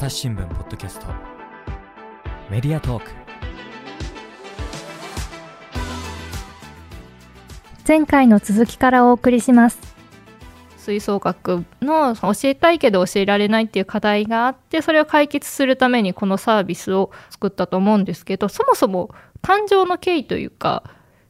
朝日新聞ポッドキャスト。メディアトーク。前回の続きからお送りします。吹奏楽の教えたいけど教えられないっていう課題があってそれを解決するためにこのサービスを作ったと思うんですけどそもそも誕生の経緯というか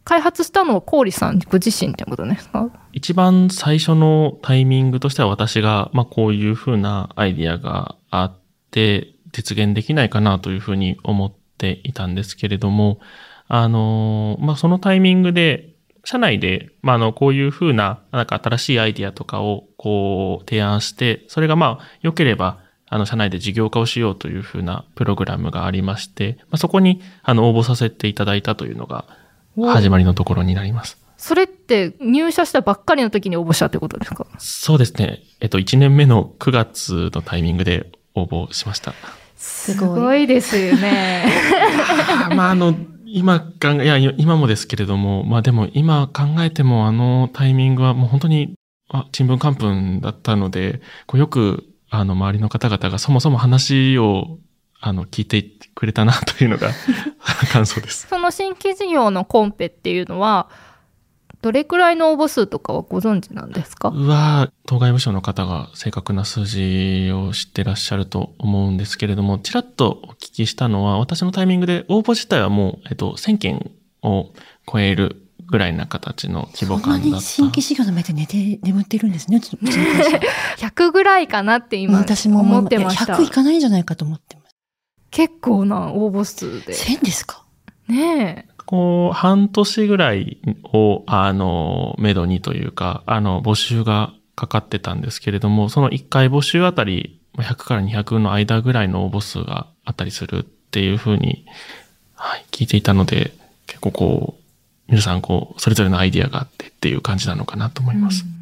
開発したのは郡さんご自身ってことですか？一番最初のタイミングとしては私が、まあ、こういうふうなアイディアがあって実現できないかなというふうに思っていたんですけれども、あの、まあ、そのタイミングで社内で、まあ、あの、こういうふうな、なんか新しいアイディアとかを、こう、提案して、それがまあ、良ければ、あの、社内で事業化をしようというふうなプログラムがありまして、まあ、そこに、あの、応募させていただいたというのが、始まりのところになります。それって入社したばっかりの時に応募したってことですか？そうですね。えっと、1年目の9月のタイミングで応募しました。すごいですよね。まあ、あの、今考え、いや、今もですけれども、まあでも今考えてもあのタイミングはもう本当に、あ、ちんぷんかんぷんだったので、こうよく、あの、周りの方々がそもそも話を、あの、聞いてくれたなというのが 感想です。その新規事業のコンペっていうのは、どれくらいの応募数とかはご存知なんですか？は、当該部署の方が正確な数字を知ってらっしゃると思うんですけれども、ちらっとお聞きしたのは、私のタイミングで応募自体はもう、えっと、1000件を超えるぐらいな形の規模感だった。そんなに新規事業の前で寝て、眠ってるんですね。100ぐらいかなって今、私も思ってました。100いかないんじゃないかと思ってます。結構な応募数で。1000ですか？ねえ。こう、半年ぐらいを、あの、めどにというか、あの、募集がかかってたんですけれども、その1回募集あたり、100から200の間ぐらいの応募数があったりするっていうふうに、はい、聞いていたので、結構こう、皆さんこう、それぞれのアイディアがあってっていう感じなのかなと思います。うん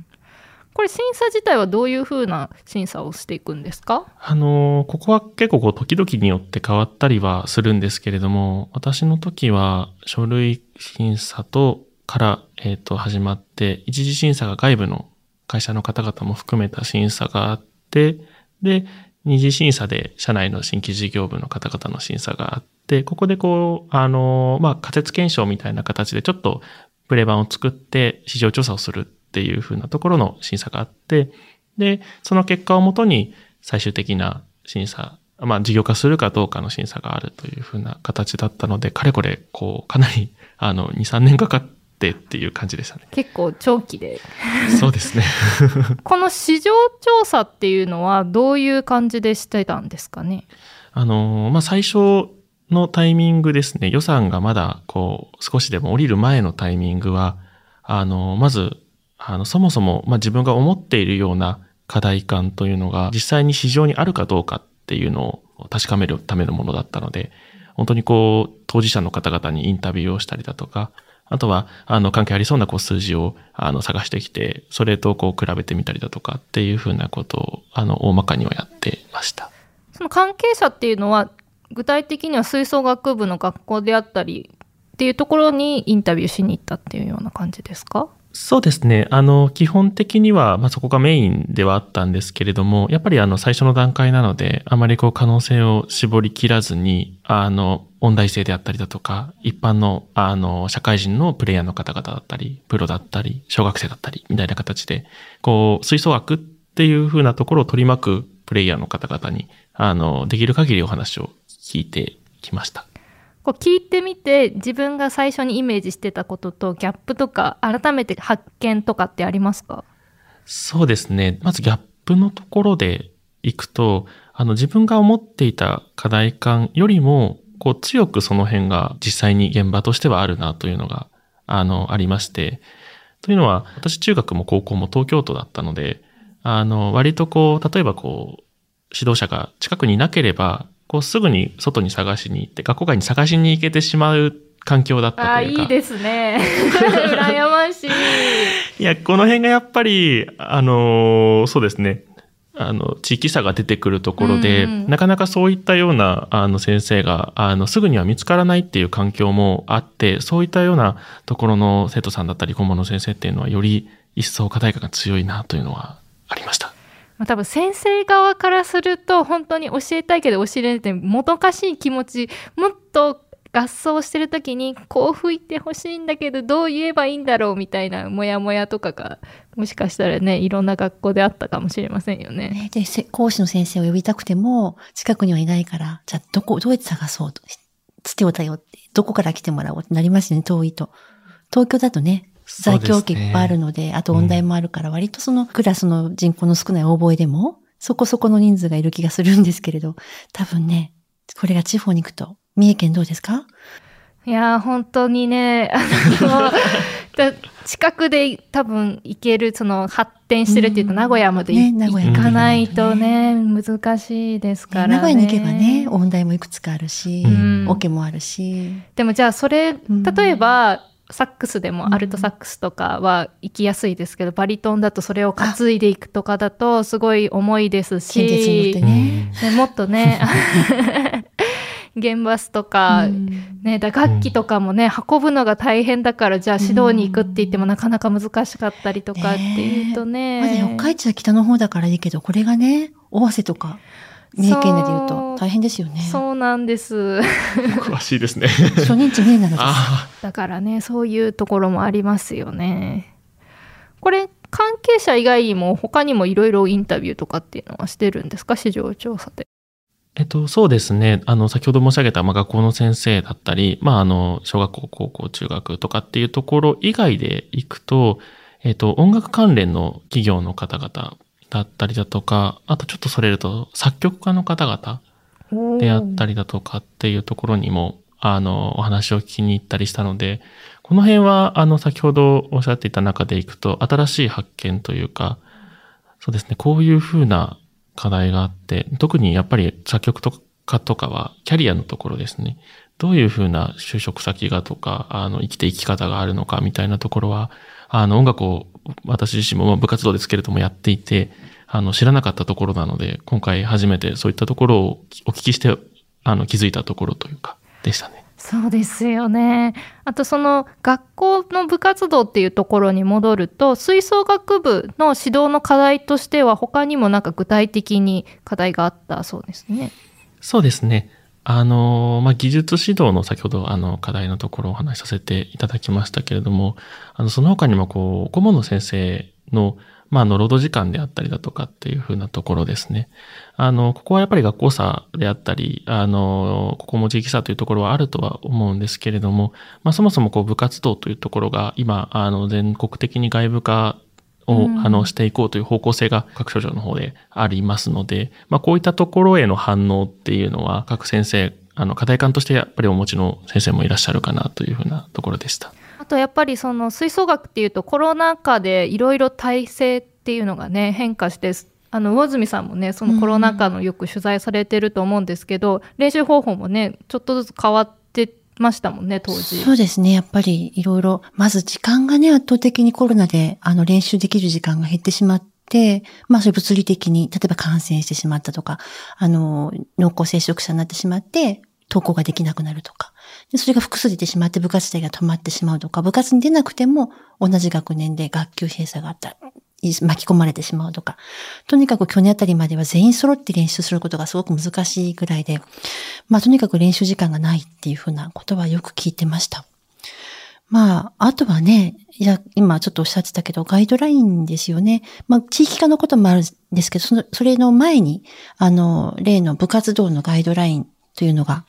これ審査自体はどういうふうな審査をしていくんですか？あの、ここは結構こう時々によって変わったりはするんですけれども、私の時は書類審査とから、えっ、ー、と、始まって、一次審査が外部の会社の方々も含めた審査があって、で、二次審査で社内の新規事業部の方々の審査があって、ここでこう、あの、まあ、仮説検証みたいな形でちょっとプレ版を作って市場調査をする。っていうふうなところの審査があって、で、その結果をもとに最終的な審査、まあ事業化するかどうかの審査があるというふうな形だったので、かれこれ、こう、かなり、あの、2、3年かかってっていう感じでしたね。結構長期で。そうですね。この市場調査っていうのはどういう感じでしてたんですかね？あの、まあ最初のタイミングですね、予算がまだこう少しでも降りる前のタイミングは、あの、まずあの、そもそも、まあ、自分が思っているような課題感というのが実際に市場にあるかどうかっていうのを確かめるためのものだったので、本当にこう、当事者の方々にインタビューをしたりだとか、あとは、あの、関係ありそうなこう数字を、あの、探してきて、それとこう、比べてみたりだとかっていうふうなことを、あの、大まかにはやってました。その関係者っていうのは、具体的には吹奏楽部の学校であったりっていうところにインタビューしに行ったっていうような感じですか？そうですね。あの、基本的には、まあ、そこがメインではあったんですけれども、やっぱりあの、最初の段階なので、あまりこう、可能性を絞り切らずに、あの、音大生であったりだとか、一般の、あの、社会人のプレイヤーの方々だったり、プロだったり、小学生だったり、みたいな形で、こう、吹奏楽っていう風なところを取り巻くプレイヤーの方々に、あの、できる限りお話を聞いてきました。こう聞いてみて自分が最初にイメージしてたこととギャップとか改めて発見とかってありますか？そうですね。まずギャップのところでいくと、あの自分が思っていた課題感よりも、こう強くその辺が実際に現場としてはあるなというのが、あの、ありまして。というのは、私中学も高校も東京都だったので、あの、割とこう、例えばこう、指導者が近くにいなければ、こうすぐに外に探しに行って、学校外に探しに行けてしまう環境だったというか。あ、いいですね。羨ましい。いや、この辺がやっぱり、あの、そうですね。あの、地域差が出てくるところで、うん、なかなかそういったような、あの、先生が、あの、すぐには見つからないっていう環境もあって、そういったようなところの生徒さんだったり、顧問の先生っていうのは、より一層課題感が強いなというのはありました。まあ、多分先生側からすると本当に教えたいけど教えれないってもどかしい気持ちもっと合奏してる時にこう吹いてほしいんだけどどう言えばいいんだろうみたいなモヤモヤとかがもしかしたらねいろんな学校であったかもしれませんよね。ねで、講師の先生を呼びたくても、近くにはいないから、じゃあどこ、どうやって探そうと。つてを頼って、どこから来てもらおうってなりますよね、遠いと。東京だとね、在京期いっぱいあるので、あと音大もあるから、割とそのクラスの人口の少ない大声でも、そこそこの人数がいる気がするんですけれど、多分ね、これが地方に行くと、三重県どうですか？いやー本当にね あのだ近くで多分行けるその発展してるっていうとうん。名古屋までね行名古屋行かないとね難しいですから。ね。名古屋に行けばね、音大もいくつかあるし、うん。オケもあるし。でもじゃあそれん。例えば、サックスでもアルトサックスとかは行きやすいですけど、バリトンだとそれを担いでいくとかだとすごい重いですし、ね。でもっとね現 バスとか、うん。ね、打楽器とかもね、運ぶのが大変だからじゃあ指導に行くって言ってもなかなか難しかったりとかっていうとね。まだ四日市は北の方だからいいけど、これがね、尾鷲とか、三重県で言うと大変ですよね。そうなんです。詳しいですね。初任地三重なのです。あだからね、そういうところもありますよね。これ、関係者以外にも他にもいろいろインタビューとかっていうのはしてるんですか？市場調査で。えっと、そうですね。あの、先ほど申し上げた、まあ、学校の先生だったり、まあ、あの、小学校、高校、中学とかっていうところ以外で行くと、えっと、音楽関連の企業の方々だったりだとか、あとちょっとそれると、作曲家の方々であったりだとかっていうところにも、あの、お話を聞きに行ったりしたので、この辺は、あの、先ほどおっしゃっていた中でいくと、新しい発見というか、そうですね、こういうふうな課題があって、特にやっぱり作曲とかとかは、キャリアのところですね。どういうふうな就職先がとか、あの、生きて生き方があるのかみたいなところは、あの、音楽を私自身もまあ部活動ですけれどもやっていて、あの、知らなかったところなので、今回初めてそういったところをお聞きして、あの、気づいたところというか、でしたね。そうですよね。あとその学校の部活動っていうところに戻ると吹奏楽部の指導の課題としては他にもなんか具体的に課題があったそうですね。そうですね。あの、まあ、技術指導の先ほどあの課題のところをお話しさせていただきましたけれども、あの、その他にもこう、顧問の先生の、まあ、の、労働時間であったりだとかっていうふうなところですね。あの、ここはやっぱり学校差であったり、あの、ここも地域差というところはあるとは思うんですけれども、まあ、そもそもこう部活動というところが今、あの、全国的に外部化を、うんあの、していこうという方向性が各所長の方でありますので、まあ、こういったところへの反応っていうのは、各先生、あの、課題感としてやっぱりお持ちの先生もいらっしゃるかなというふうなところでした。あとやっぱりその吹奏楽っていうとコロナ禍でいろいろ体制っていうのがね変化してあの魚住さんもねそのコロナ禍のよく取材されてると思うんですけど、練習方法もねちょっとずつ変わってましたもんね当時。そうですね。やっぱりいろいろ、まず時間がね、圧倒的にコロナで、あの、練習できる時間が減ってしまって、まあ、それ物理的に、例えば感染してしまったとか、あの、濃厚接触者になってしまって、登校ができなくなるとか。でそれが複数出てしまって部活動が止まってしまうとか、部活に出なくても同じ学年で学級閉鎖があった。巻き込まれてしまうとか。とにかく去年あたりまでは全員揃って練習することがすごく難しいぐらいで、まあとにかく練習時間がないっていうふうなことはよく聞いてました。まあ、あとはね、いや、今ちょっとおっしゃってたけど、ガイドラインですよね。まあ、地域化のこともあるんですけど、その、それの前に、あの、例の部活動のガイドラインというのが、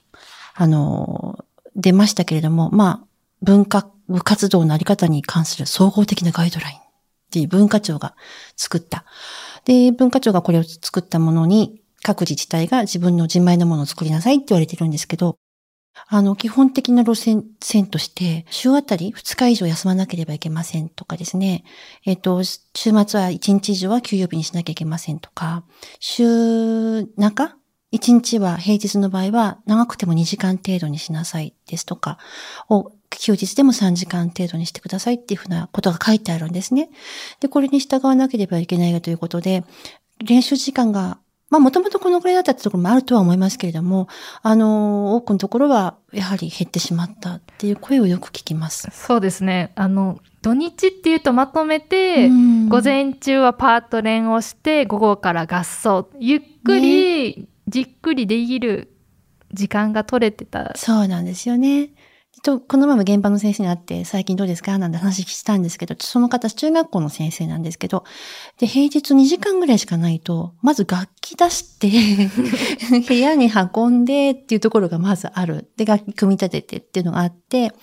あの、出ましたけれども、まあ、文化、部活動のあり方に関する総合的なガイドラインっていう文化庁が作った。で、文化庁がこれを作ったものに、各自治体が自分の自前のものを作りなさいって言われてるんですけど、あの、基本的な路線、線として、週あたり2日以上休まなければいけませんとかですね。えっ、と、週末は1日以上は休養日にしなきゃいけませんとか、週中 ?1 日は平日の場合は長くても2時間程度にしなさいですとか、を休日でも3時間程度にしてくださいっていうふうなことが書いてあるんですね。で、これに従わなければいけないということで、練習時間がまあもともとこのぐらいだったってところもあるとは思いますけれども、あの、多くのところはやはり減ってしまったっていう声をよく聞きます。そうですね。あの、土日っていうとまとめて、うん午前中はパート練をして、午後から合奏。ゆっくり、じっくりできる時間が取れてた。そうなんですよね。と、この前も現場の先生に会って、最近どうですか？なんて話したんですけど、その方、中学校の先生なんですけど、で、平日2時間ぐらいしかないと、まず楽器出して、部屋に運んでっていうところがまずある。で、楽器組み立ててっていうのがあって、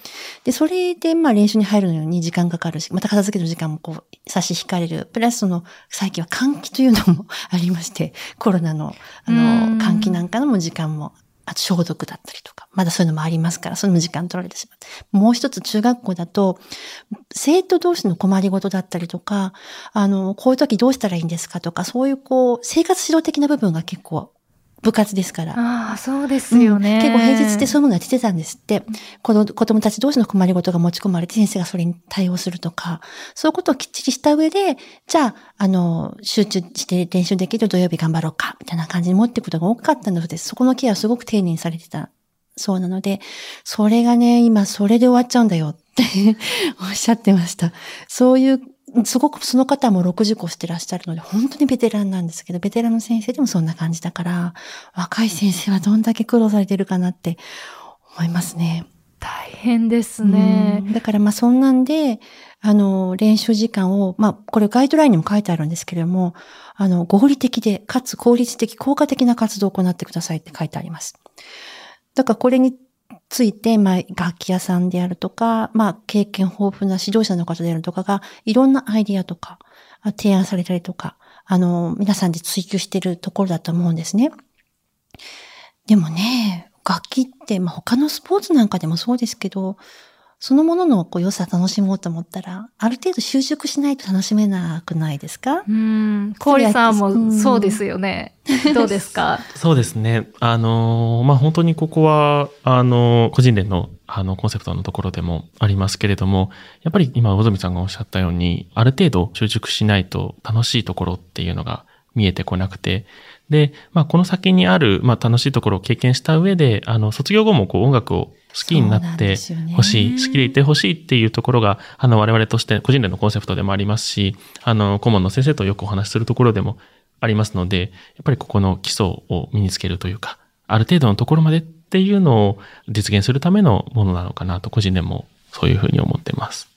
で、それで、まあ練習に入るのに時間かかるし、また片付ける時間もこう、差し引かれる。プラスその、最近は換気というのもありまして、コロナの、あうんの、換気なんかのも時間もあと消毒だったりとか、まだそういうのもありますから、それも時間取られてしまう。もう一つ中学校だと、生徒同士の困りごとだったりとか、あの、こういう時どうしたらいいんですかとか、そういうこう、生活指導的な部分が結構部活ですから。ああ、そうですよね。うん結構平日ってそういうものが出てたんですって。子供子供たち同士の困りごとが持ち込まれて先生がそれに対応するとか、そういうことをきっちりした上で、じゃあ、あの、集中して練習できる土曜日頑張ろうか、みたいな感じに持っていくことが多かったので、そこのケアはすごく丁寧にされてたそうなので、それがね、今それで終わっちゃうんだよって おっしゃってました。そういう、すごくその方も60個してらっしゃるので、本当にベテランなんですけど、ベテランの先生でもそんな感じだから、若い先生はどんだけ苦労されてるかなって思いますね。大変ですねう。んだからまあそんなんで、あの、練習時間を、まあこれガイドラインにも書いてあるんですけれども、あの、合理的で、かつ効率的、効果的な活動を行ってくださいって書いてあります。だからこれについて、まあ楽器屋さんであるとか、まあ経験豊富な指導者の方であるとかが、いろんなアイディアとか、提案されたりとか、あの、皆さんで追求しているところだと思うんですね。でもね、楽器って、まあ、他のスポーツなんかでもそうですけど、そのもののこう良さ楽しもうと思ったら、ある程度習熟しないと楽しめなくないですか？うん。氷さんもそうですよね。どうですか？そうですね。あのーまあ、本当にここは、あのー個人連の、あの、コンセプトのところでもありますけれども、やっぱり今、小住さんがおっしゃったように、ある程度習熟しないと楽しいところっていうのが見えてこなくて、で、まあ、この先にある、まあ、楽しいところを経験した上で、あの、卒業後もこう音楽を好きになってほしい、好きでいてほしいっていうところが、あの、我々として個人連のコンセプトでもありますし、あの、顧問の先生とよくお話しするところでもありますので、やっぱりここの基礎を身につけるというか、ある程度のところまでっていうのを実現するためのものなのかなと、個人でもそういうふうに思ってます。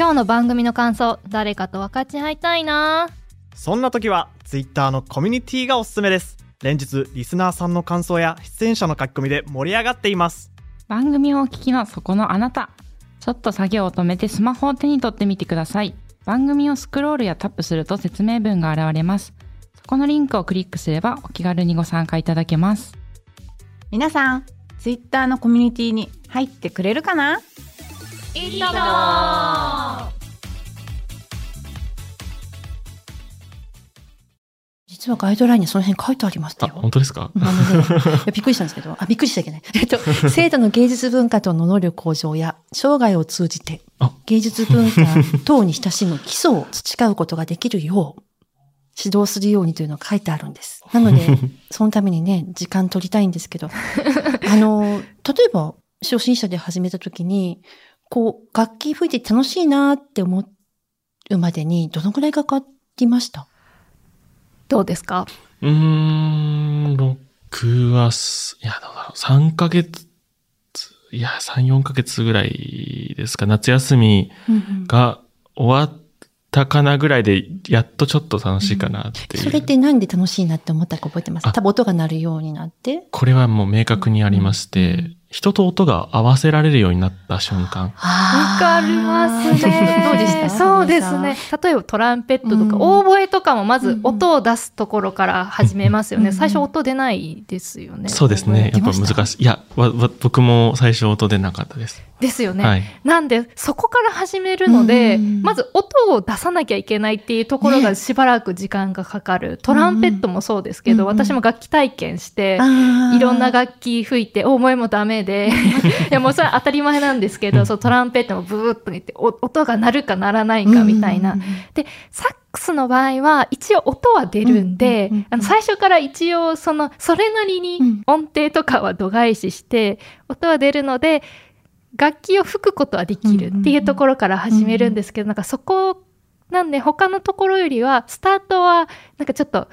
今日の番組の感想、誰かと分かち合いたいな。そんな時は Twitter のコミュニティがおすすめです。連日リスナーさんの感想や出演者の書き込みで盛り上がっています。番組をお聞きのそこのあなた。ちょっと作業を止めてスマホを手に取ってみてください。番組をスクロールやタップすると説明文が現れます。そこのリンクをクリックすればお気軽にご参加いただけます。皆さん、ツイッターのコミュニティに入ってくれるかな？いいとも実はガイドラインにその辺書いてありましたあ、よ。本当ですか？びっくりしたんですけど、あ、びっくりしちゃいけない。えっと、生徒の芸術文化との能力向上や、生涯を通じてあ、芸術文化等に親しむ基礎を培うことができるよう、指導するようにというのが書いてあるんです。なので、そのためにね、時間取りたいんですけど、あの、例えば、初心者で始めた時に、こう、楽器吹いて楽しいなって思うまでに、どのくらいかかりました？どうですか？うーん、僕はす、いや、どうだろう、3ヶ月、いや、3、4ヶ月ぐらいですか、夏休みが終わったかなぐらいで、やっとちょっと楽しいかなっていう。それってなんで楽しいなって思ったか覚えてます？あ。多分音が鳴るようになって。これはもう明確にありまして、うん人と音が合わせられるようになった瞬間。わかりますね。どうでした？そうですね。例えばトランペットとか、うんオーボエとかもまずうん音を出すところから始めますよね。うん最初音出ないですよね。そうですね。やっぱ難しい。いや、わわ僕も最初音出なかったです。ですよね。はい。なんで、そこから始めるので、うんまず音を出さなきゃいけないっていうところがしばらく時間がかかる。トランペットもそうですけど、うん私も楽器体験して、いろんな楽器吹いて、思いもダメで、いやもうそれは当たり前なんですけど、そうトランペットもブーっと言って、お音が鳴るか鳴らないかみたいな。うんで、サックスの場合は一応音は出るんで、うんうんうんうんあの最初から一応その、それなりにうん。音程とかは度外視して、音は出るので、楽器を吹くことはできるっていうところから始めるんですけど、なんかそこなんで他のところよりは、スタートはなんかちょっと、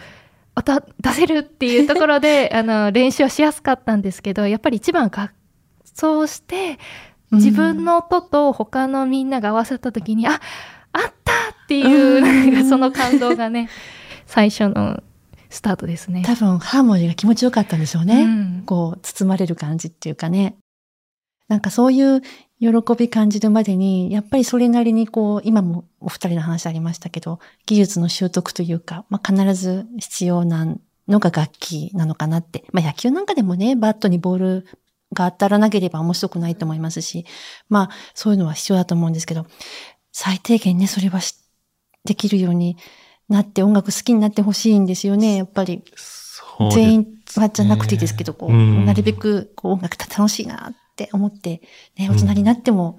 音出せるっていうところで、あの、練習はしやすかったんですけど、やっぱり一番合奏して、自分の音と他のみんなが合わせた時に、あ、あったっていう、なんかその感動がね、最初のスタートですね。多分ハーモニーが気持ちよかったんでしょうね。うんこう、包まれる感じっていうかね。なんかそういう喜び感じるまでに、やっぱりそれなりにこう、今もお二人の話ありましたけど、技術の習得というか、まあ必ず必要なのが楽器なのかなって。まあ野球なんかでもね、バットにボールが当たらなければ面白くないと思いますし、まあそういうのは必要だと思うんですけど、最低限ね、それはしできるようになって音楽好きになってほしいんですよね、やっぱり。全員はじゃなくていいですけど、こう、うんなるべくこう音楽楽しいなって思って、ね、大人になっても、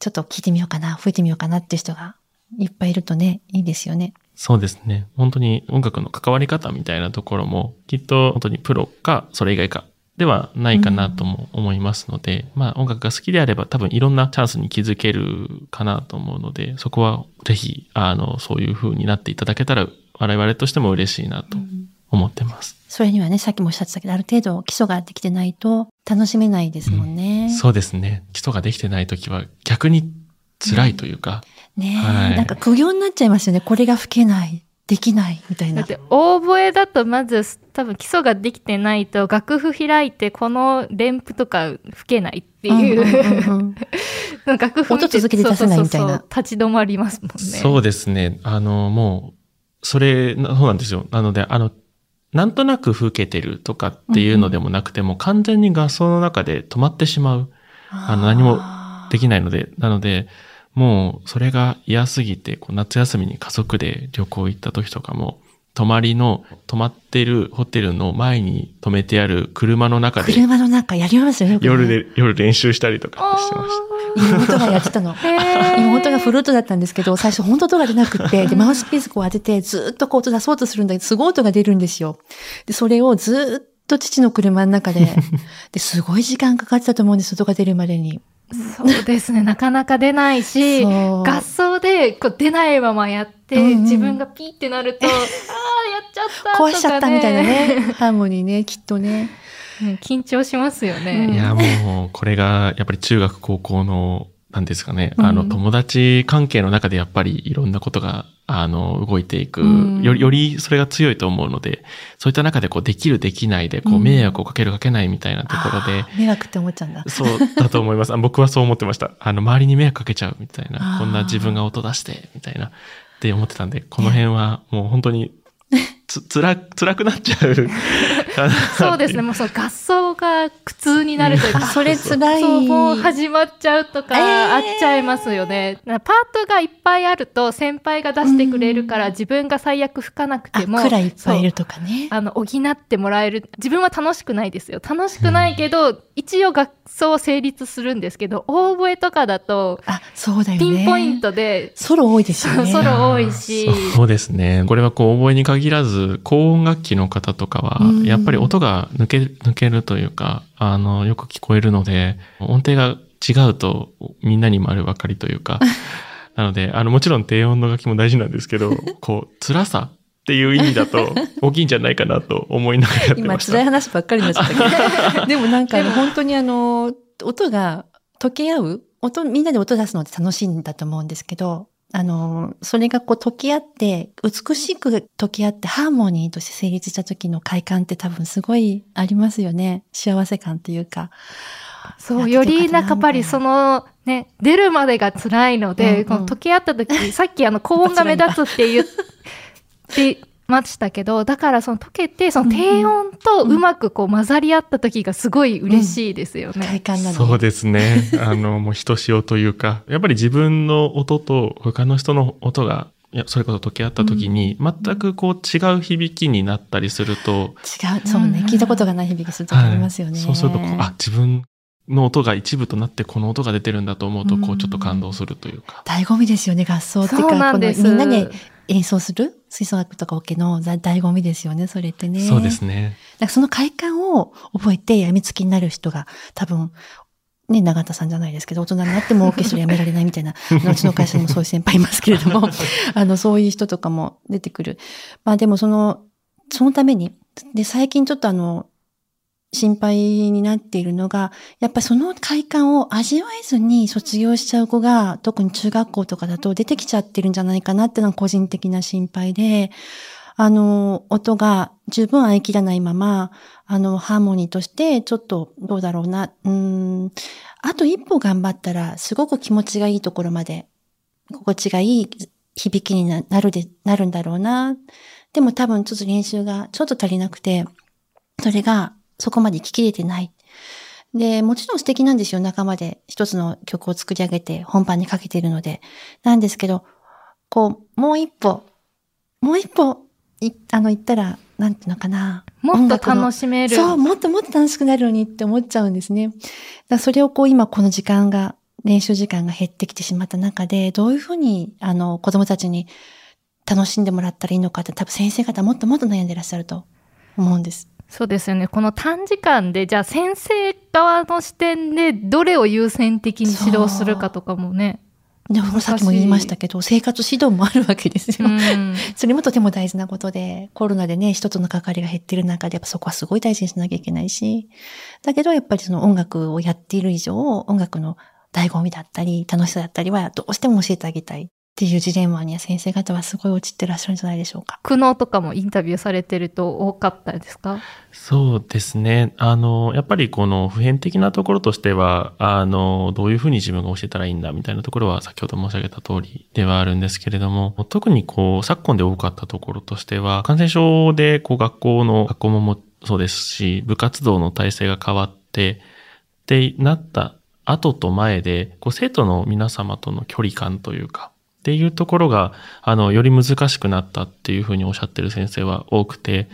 ちょっと聞いてみようかな、吹いてみようかなっていう人がいっぱいいるとね、いいですよね。そうですね。本当に音楽の関わり方みたいなところも、きっと本当にプロか、それ以外か、ではないかなとも思いますので、まあ音楽が好きであれば多分いろんなチャンスに気づけるかなと思うので、そこはぜひ、あの、そういう風になっていただけたら、我々としても嬉しいなと思ってます。それにはね、さっきもおっしゃってたけど、ある程度基礎ができてないと楽しめないですもんね。そうですね。基礎ができてないときは逆に辛いというか、ね、はいなんか苦行になっちゃいますよね。これが吹けない、できない、みたいな。だって、オーボエだとまず多分基礎ができてないと楽譜開いてこの連符とか吹けないっていう、うんうんうんうん 楽譜音続けて出せないみたいな立ち止まりますもんね。そうですね。あの、もう、それ、なそうなんですよ。なので、あの、なんとなく吹けてるとかっていうのでもなくても、完全に合奏の中で止まってしまう。あの何もできないので、なので、もうそれが嫌すぎて、こう夏休みに家族で旅行行った時とかも、泊まりの、泊まってるホテルの前に止めてある車の中で、車の中やりますよね。よくね夜で、夜練習したりとかしてました。妹がやってたの。妹がフルートだったんですけど、最初本当音が出なくって、で、マウスピースこう当てて、ずーっとこう音出そうとするんだけど、すごい音が出るんですよ。で、それをずーっと父の車の中で、で、すごい時間かかってたと思うんです、音が出るまでに。そうですね。なかなか出ないし、合奏でこう出ないままやって、うんうん自分がピーってなると、あ ちゃったとか、ね。壊しちゃったみたいなね。ハーモニーね、きっとね。うん緊張しますよね。うんいや、もう、これが、やっぱり中学、高校の、なんですかね、うんあの、友達関係の中でやっぱりいろんなことが、あの、動いていく、うんより、よりそれが強いと思うので、そういった中でこう、できる、できないで、こう、うん迷惑をかける、かけないみたいなところで迷惑って思っちゃうんだ。そうだと思います。あ僕はそう思ってました。あの、周りに迷惑かけちゃうみたいあな、ーこんな自分が音出して、みたいな、って思ってたんで、この辺はもう本当に、つ、つら、辛くなっちゃう。そうですね。もうその合奏が苦痛になるというか、あ、それ辛い。そう、もう始まっちゃうとか、えーあっちゃいますよね。なパートがいっぱいあると、先輩が出してくれるから、自分が最悪吹かなくあ、ても、くらいいっぱいいるとかね。あの、補ってもらえる。自分は楽しくないですよ。楽しくないけど、一応合奏成立するんですけど、オーボエとかだと、あ、そうだよね。ピンポイントで、ソロ多いですよね。ソロ多いしそうですね。これはこう、覚えに限らず、高音楽器の方とかはうん、やっぱり音が抜け、抜けるというか、あの、よく聞こえるので、音程が違うと、みんなに丸分かりというか、なので、あの、もちろん低音の楽器も大事なんですけど、こう、辛さっていう意味だと、大きいんじゃないかなと思いながらやって今ました。辛い話ばっかりになっちゃったけど。でもなんかあの本当にあの、音が溶け合う音、みんなで音出すのって楽しいんだと思うんですけど、あの、それがこう溶け合って、美しく溶け合ってハーモニーとして成立した時の快感って多分すごいありますよね。幸せ感というか。そう、やよりなんかやっぱりその、ね、出るまでが辛いので、うんうんこの溶け合った時、さっきあの高音が目立つって言って、ましたけど、だからその溶けて、その低温とうまくこう混ざり合った時がすごい嬉しいですよね。快感なのそうですね。あの、もうひとしおというか、やっぱり自分の音と他の人の音が、いや、それこそ溶け合った時に、全くこう違う響きになったりすると、違う、そうね、聞いたことがない響きするとありますよね。そうするとこう、あ、自分の音が一部となってこの音が出てるんだと思うと、こうちょっと感動するというか。醍醐味ですよね、合奏っていうそうか、このなんです。みんなで演奏する？吹奏楽とかオケの醍醐味ですよね、それってね。そうですね。なんかその快感を覚えて病みつきになる人が多分、ね、永田さんじゃないですけど、大人になってもオーケストラやめられないみたいな、うちの会社にもそういう先輩いますけれども、あの、そういう人とかも出てくる。まあでもその、そのために、で、最近ちょっとあの、心配になっているのが、やっぱその快感を味わえずに卒業しちゃう子が、特に中学校とかだと出てきちゃってるんじゃないかなっていうのが個人的な心配で、あの、音が十分合い切らないまま、あの、ハーモニーとして、ちょっと、どうだろうな、うーん、あと一歩頑張ったら、すごく気持ちがいいところまで、心地がいい響きになるで、なるんだろうな。でも多分ちょっと練習がちょっと足りなくて、それがそこまで聞き切れてない。で、もちろん素敵なんですよ。仲間で一つの曲を作り上げて本番にかけているので。なんですけど、こう、もう一歩、もう一歩、い、あの、言ったら、なんていうのかな。もっと楽しめる。そう、もっともっと楽しくなるのにって思っちゃうんですね。だそれをこう今この時間が、練習時間が減ってきてしまった中で、どういうふうに、あの、子供たちに楽しんでもらったらいいのかって多分先生方もっともっと悩んでらっしゃると思うんです。そうですよね。この短時間で、じゃあ先生側の視点でどれを優先的に指導するかとかもね。でもさっきも言いましたけど、生活指導もあるわけですよ。うんそれもとても大事なことで、コロナでね、人との関わりが減ってる中で、やっぱそこはすごい大事にしなきゃいけないし、だけどやっぱりその音楽をやっている以上、音楽の醍醐味だったり、楽しさだったりはどうしても教えてあげたいっていうジレンマには先生方はすごい陥ってらっしゃるんじゃないでしょうか。苦悩とかもインタビューされてると多かったですか？そうですね。あの、やっぱりこの普遍的なところとしては、あの、どういうふうに自分が教えたらいいんだみたいなところは先ほど申し上げた通りではあるんですけれども、特にこう、昨今で多かったところとしては、感染症でこう学校の、学校ももそうですし、部活動の体制が変わって、ってなった後と前で、こう生徒の皆様との距離感というか、っていうところが、あの、より難しくなったっていうふうにおっしゃってる先生は多くて、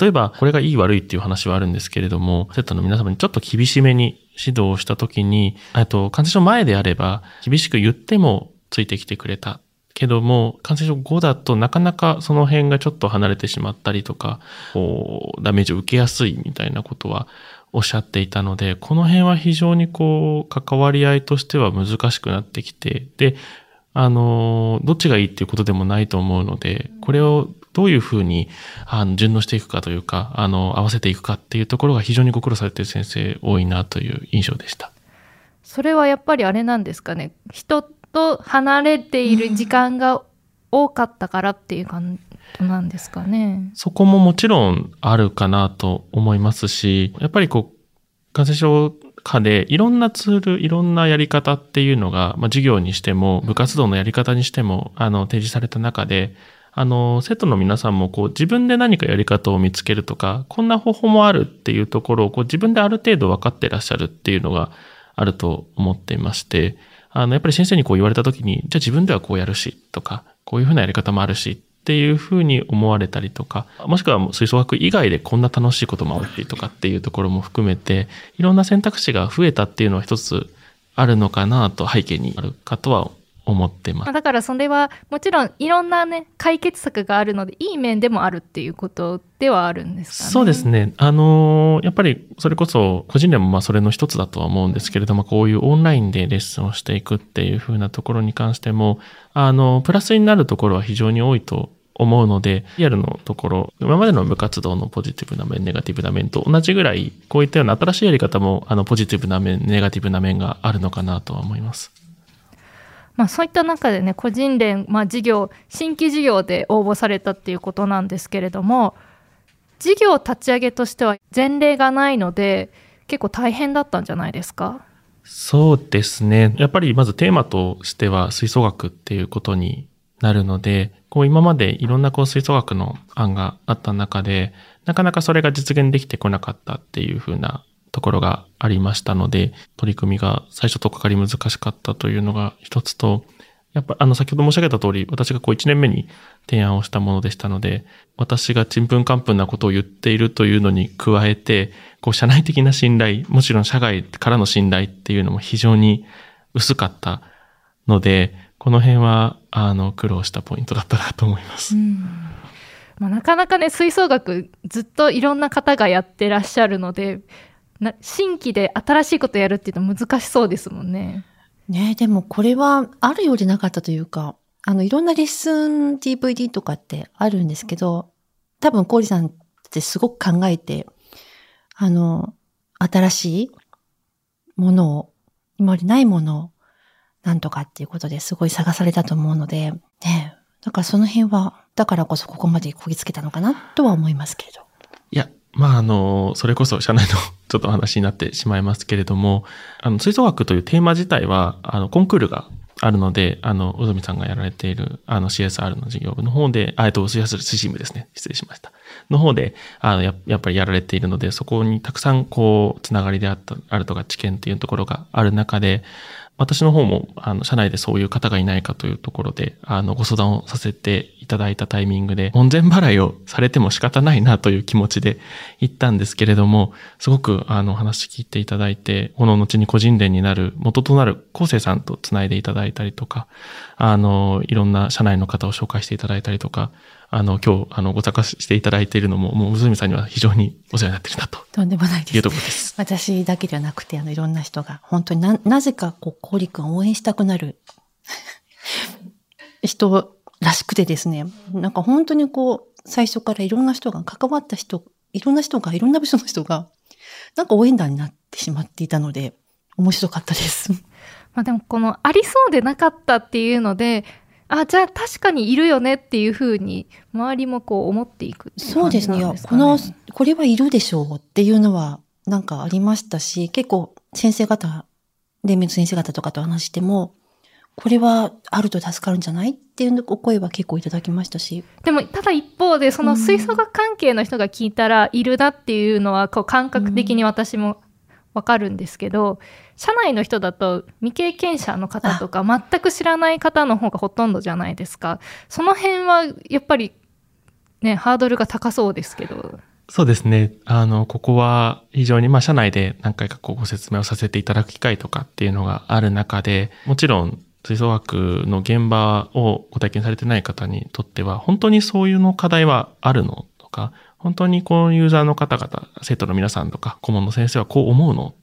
例えば、これがいい悪いっていう話はあるんですけれども、生徒の皆様にちょっと厳しめに指導をしたときに、えっと、感染症前であれば、厳しく言ってもついてきてくれた。けども、感染症後だとなかなかその辺がちょっと離れてしまったりとか、こう、ダメージを受けやすいみたいなことはおっしゃっていたので、この辺は非常にこう、関わり合いとしては難しくなってきて、で、あの、どっちがいいっていうことでもないと思うので、これをどういうふうに、あの、順応していくかというか、あの、合わせていくかっていうところが非常にご苦労されている先生多いなという印象でした。それはやっぱりあれなんですかね？人と離れている時間が多かったからっていう感じなんですかね？そこももちろんあるかなと思いますし、やっぱりこう、感染症下でいろんなツール、いろんなやり方っていうのが、まあ、授業にしても、部活動のやり方にしても、あの、提示された中で、あの、生徒の皆さんもこう自分で何かやり方を見つけるとか、こんな方法もあるっていうところをこう自分である程度分かってらっしゃるっていうのがあると思っていまして、あの、やっぱり先生にこう言われた時に、じゃあ自分ではこうやるし、とか、こういうふうなやり方もあるし、っていうふうに思われたりとか、もしくは吹奏楽以外でこんな楽しいこともあるしとかっていうところも含めて、いろんな選択肢が増えたっていうのは一つあるのかなと背景にあるかとは思ってますまあ、。だからそれはもちろんいろんなね解決策があるのでいい面でもあるっていうことではあるんですかね。そうですね。あのーやっぱりそれこそ個人でもまあそれの一つだとは思うんですけれども、こういうオンラインでレッスンをしていくっていう風なところに関しても、あの、プラスになるところは非常に多いと思うので、リアルのところ、今までの部活動のポジティブな面、ネガティブな面と同じぐらい、こういったような新しいやり方も、あの、ポジティブな面、ネガティブな面があるのかなとは思います。まあ、そういった中でね個人連、まあ、事業新規事業で応募されたっていうことなんですけれども事業立ち上げとしては前例がないので結構大変だったんじゃないですか？そうですね。やっぱりまずテーマとしては吹奏楽っていうことになるので、こう今までいろんなこう吹奏楽の案があった中で、なかなかそれが実現できてこなかったっていう風なところがありましたので、取り組みが最初とかかり難しかったというのが一つと、やっぱ、あの、先ほど申し上げた通り、私がこう1年目に提案をしたものでしたので、私がちんぷんかんぷんなことを言っているというのに加えて、こう、社内的な信頼、もちろん社外からの信頼っていうのも非常に薄かったので、この辺は、あの、苦労したポイントだったなと思います。まあ、なかなかね吹奏楽ずっといろんな方がやってらっしゃるのでな新規で新しいことやるっていうの難しそうですもんね。ねでもこれはあるようでなかったというか、あの、いろんなレッスン DVD とかってあるんですけど、多分、コーリさんってすごく考えて、あの、新しいものを、今までないものを、なんとかっていうことですごい探されたと思うので、ねだからその辺は、だからこそここまでこぎつけたのかなとは思いますけれど。いや、まあ、あの、それこそ社内の ちょっと話になってしまいますけれども、あの、吹奏楽というテーマ自体は、あの、コンクールがあるので、あの、うずみさんがやられている、あの、CSR の事業部の方で、あえっと、CSR 推進部ですね。失礼しました。の方で、あの、ややっぱりやられているので、そこにたくさん、こう、つながりであった、あるとか知見っていうところがある中で、私の方も、あの、社内でそういう方がいないかというところで、あの、ご相談をさせていただいたタイミングで、門前払いをされても仕方ないなという気持ちで 行ったんですけれども、すごく、あの、話聞いていただいて、この後に個人連になる元となる昴生さんと繋いでいただいたりとか、あの、いろんな社内の方を紹介していただいたりとか、あの、今日、あの、ご参加していただいているのも、もう、むずみさんには非常にお世話になっているなととんでもないですいうと。ころです。私だけではなくて、あの、いろんな人が、本当にな、なぜか、こう、コーリ君を応援したくなる人らしくてですね、なんか本当にこう、最初からいろんな人が、関わった人、いろんな人が、いろんな部署の人が、なんか応援団になってしまっていたので、面白かったです。まあ、でもこのありそうでなかったっていうのであじゃあ確かにいるよねっていうふうに周りもこう思っていくっていう感じそうですね。いや。この、これはいるでしょうっていうのは、なんかありましたし、結構先生方、連盟の先生方とかと話しても、これはあると助かるんじゃないっていうお声は結構いただきましたし。でもただ一方でその吹奏楽関係の人が聞いたらいるなっていうのはこう感覚的に私もわかるんですけど、社内の人だと未経験者の方とか全く知らない方の方がほとんどじゃないですか。その辺はやっぱりねハードルが高そうですけど。そうですね。あの、ここは非常に、まあ、社内で何回かこうご説明をさせていただく機会とかっていうのがある中で、もちろん、吹奏楽の現場をご体験されてない方にとっては、本当にそういうの課題はあるのとか、本当にこのユーザーの方々、生徒の皆さんとか、顧問の先生はこう思うのっ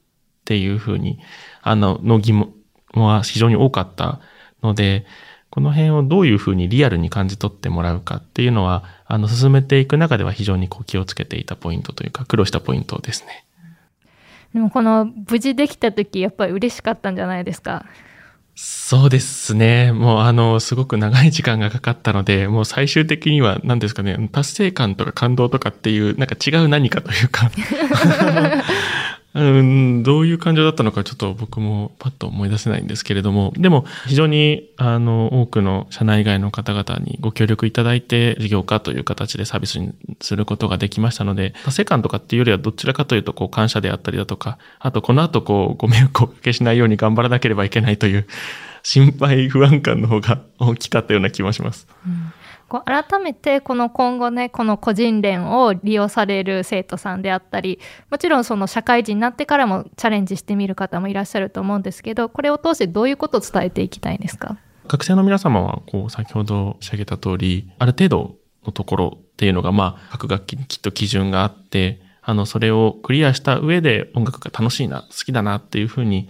ていうふうに、あの、の疑問は非常に多かったので、この辺をどういうふうにリアルに感じ取ってもらうかっていうのは、あの、進めていく中では非常にこう気をつけていたポイントというか、苦労したポイントですね。でもこの無事できた時やっぱり嬉しかったんじゃないですか？そうですね。もうあの、すごく長い時間がかかったので、もう最終的には何ですかね、達成感とか感動とかっていう、なんか違う何かというか、うん、どういう感情だったのかちょっと僕もパッと思い出せないんですけれども、でも非常にあの多くの社内外の方々にご協力いただいて事業化という形でサービスにすることができましたので、達成感とかっていうよりはどちらかというとこう感謝であったりだとか、あとこの後こうご迷惑をおかけしないように頑張らなければいけないという心配不安感の方が大きかったような気もします。こう改めてこの今後ねこの個人連を利用される生徒さんであったりもちろんその社会人になってからもチャレンジしてみる方もいらっしゃると思うんですけどこれを通してどういうことを伝えていきたいんですか？学生の皆様は、こう、先ほど申し上げた通り、ある程度のところっていうのが、まあ、各楽器にきっと基準があって、あの、それをクリアした上で音楽が楽しいな、好きだなっていうふうに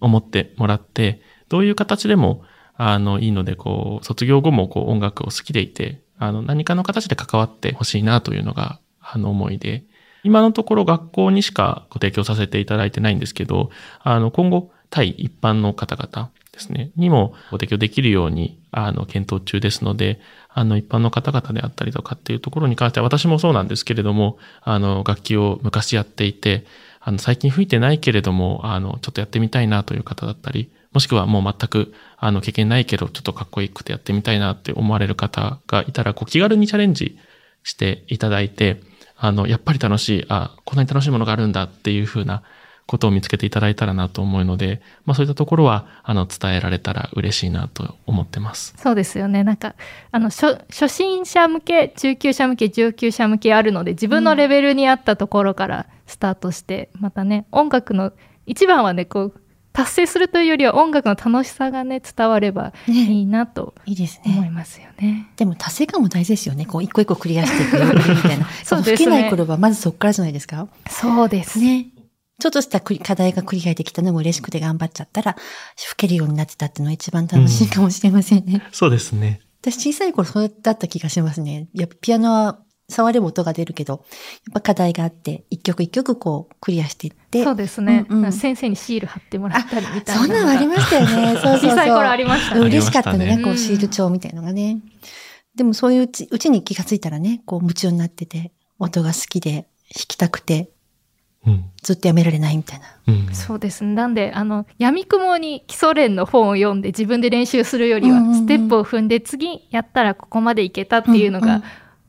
思ってもらって、どういう形でも、あの、いいので、こう、卒業後も、こう、音楽を好きでいて、あの、何かの形で関わってほしいなというのが、あの、思いで、今のところ学校にしかご提供させていただいてないんですけど、あの、今後、対一般の方々ですね、にもご提供できるように、あの、検討中ですので、あの、一般の方々であったりとかっていうところに関しては、私もそうなんですけれども、あの、楽器を昔やっていて、あの、最近吹いてないけれども、あの、ちょっとやってみたいなという方だったり、もしくはもう全くあの経験ないけどちょっとかっこよくてやってみたいなって思われる方がいたら、こう気軽にチャレンジしていただいて、あの、やっぱり楽しい、あ、こんなに楽しいものがあるんだっていう風なことを見つけていただいたらなと思うので、まあそういったところは、あの、伝えられたら嬉しいなと思ってます。そうですよね。なんか、あの、初初心者向け、中級者向け、上級者向けあるので、自分のレベルに合ったところからスタートして、またね、音楽の、一番はね、こう、達成するというよりは音楽の楽しさがね、伝わればいねいなといいです思いね。ますよね。でも達成感も大事ですよね。こう一個一個クリアしていくみたいな。そうですね吹けない頃はまずそこからじゃないですか。そうです。ね。ちょっとした課題がクリアできたのも嬉しくて頑張っちゃったら、吹けるようになってたっていうのが一番楽しいかもしれませんね。そうですね。私小さい頃そうだった気がしますね。やっぱピアノは触れば音が出るけど、やっぱ課題があって、一曲一曲こうクリアしていって。そうですね、うんうん先生にシール貼ってもらったりみたいなそんなのありましたよね。そうそうそう。小さい頃ありましたうん嬉しかったのね、こうシール帳みたいのがね。でもそういううちうちに気がついたらね、こう夢中になってて、音が好きで弾きたくて、うん。ずっとやめられないみたいな。うん。そうですね。なんで、あの、闇雲に基礎練の本を読んで自分で練習するよりは、うんうんうんステップを踏んで次やったらここまでいけたっていうのがうんうん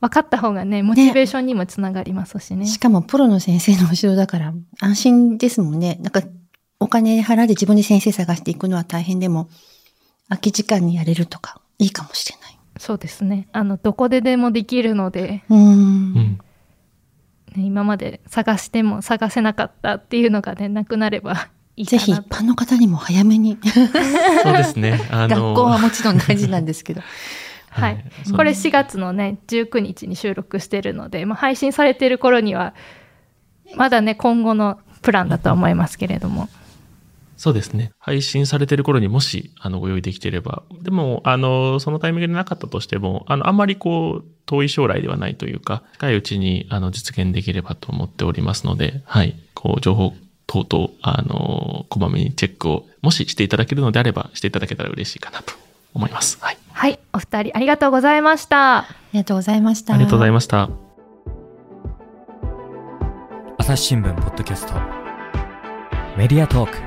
分かった方がね、モチベーションにもつながりますしね。しかもプロの先生の後ろだから安心ですもんね。なんかお金払って自分で先生探していくのは大変でも、空き時間にやれるとかいいかもしれない。そうですね。あの、どこででもできるので、うーん。うん。ね、今まで探しても探せなかったっていうのがね、なくなればいいかぜひ一なと。般の方にも早めに。そうですね。あ学の、校はもちろん大事なんですけど。はい。これ4月のね、19日に収録してるので、まあ、配信されてる頃には、まだね、今後のプランだとは思いますけれども。そうですね。配信されてる頃にもし、あの、ご用意できていれば。でも、あの、そのタイミングでなかったとしても、あの、あんまりこう、遠い将来ではないというか、近いうちに、あの、実現できればと思っておりますので、はい。こう、情報等々、あの、こまめにチェックを、もししていただけるのであれば、していただけたら嬉しいかなと思います。はい。はい。お二人ありがとうございました。ありがとうございました。ありがとうございました。朝日新聞ポッドキャストメディアトーク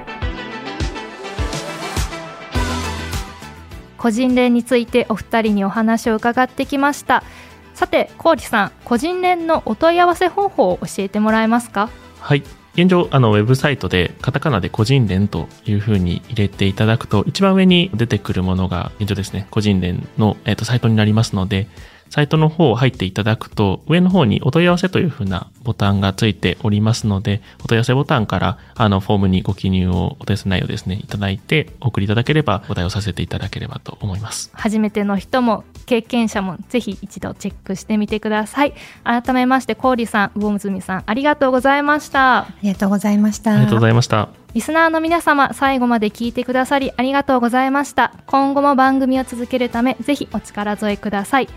個人練についてお二人にお話を伺ってきました。さて、コーリさん、個人練のお問い合わせ方法を教えてもらえますか？はい。現状、あの、ウェブサイトで、カタカナで個人連というふうに入れていただくと、一番上に出てくるものが、現状ですね、個人連の、えっとサイトになりますので、サイトの方を入っていただくと、上の方にお問い合わせというふうなボタンがついておりますので、お問い合わせボタンから、あの、フォームにご記入を、お問い合わせ内容ですね、いただいて、お送りいただければ、お答えをさせていただければと思います。初めての人も経験者もぜひ一度チェックしてみてください。改めまして、コーリさん、魚住さん、ありがとうございました。ありがとうございました。ありがとうございました。リスナーの皆様、最後まで聞いてくださりありがとうございました。今後も番組を続けるため、ぜひお力添えください。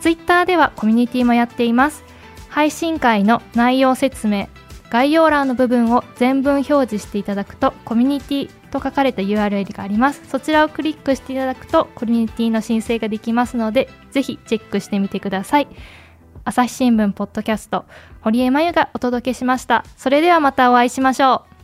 ツイッターではコミュニティもやっています。配信会の内容説明、概要欄の部分を全文表示していただくと、コミュニティと書かれた URL があります。そちらをクリックしていただくと、コミュニティの申請ができますので、ぜひチェックしてみてください。朝日新聞ポッドキャスト、堀江真由がお届けしました。それではまたお会いしましょう。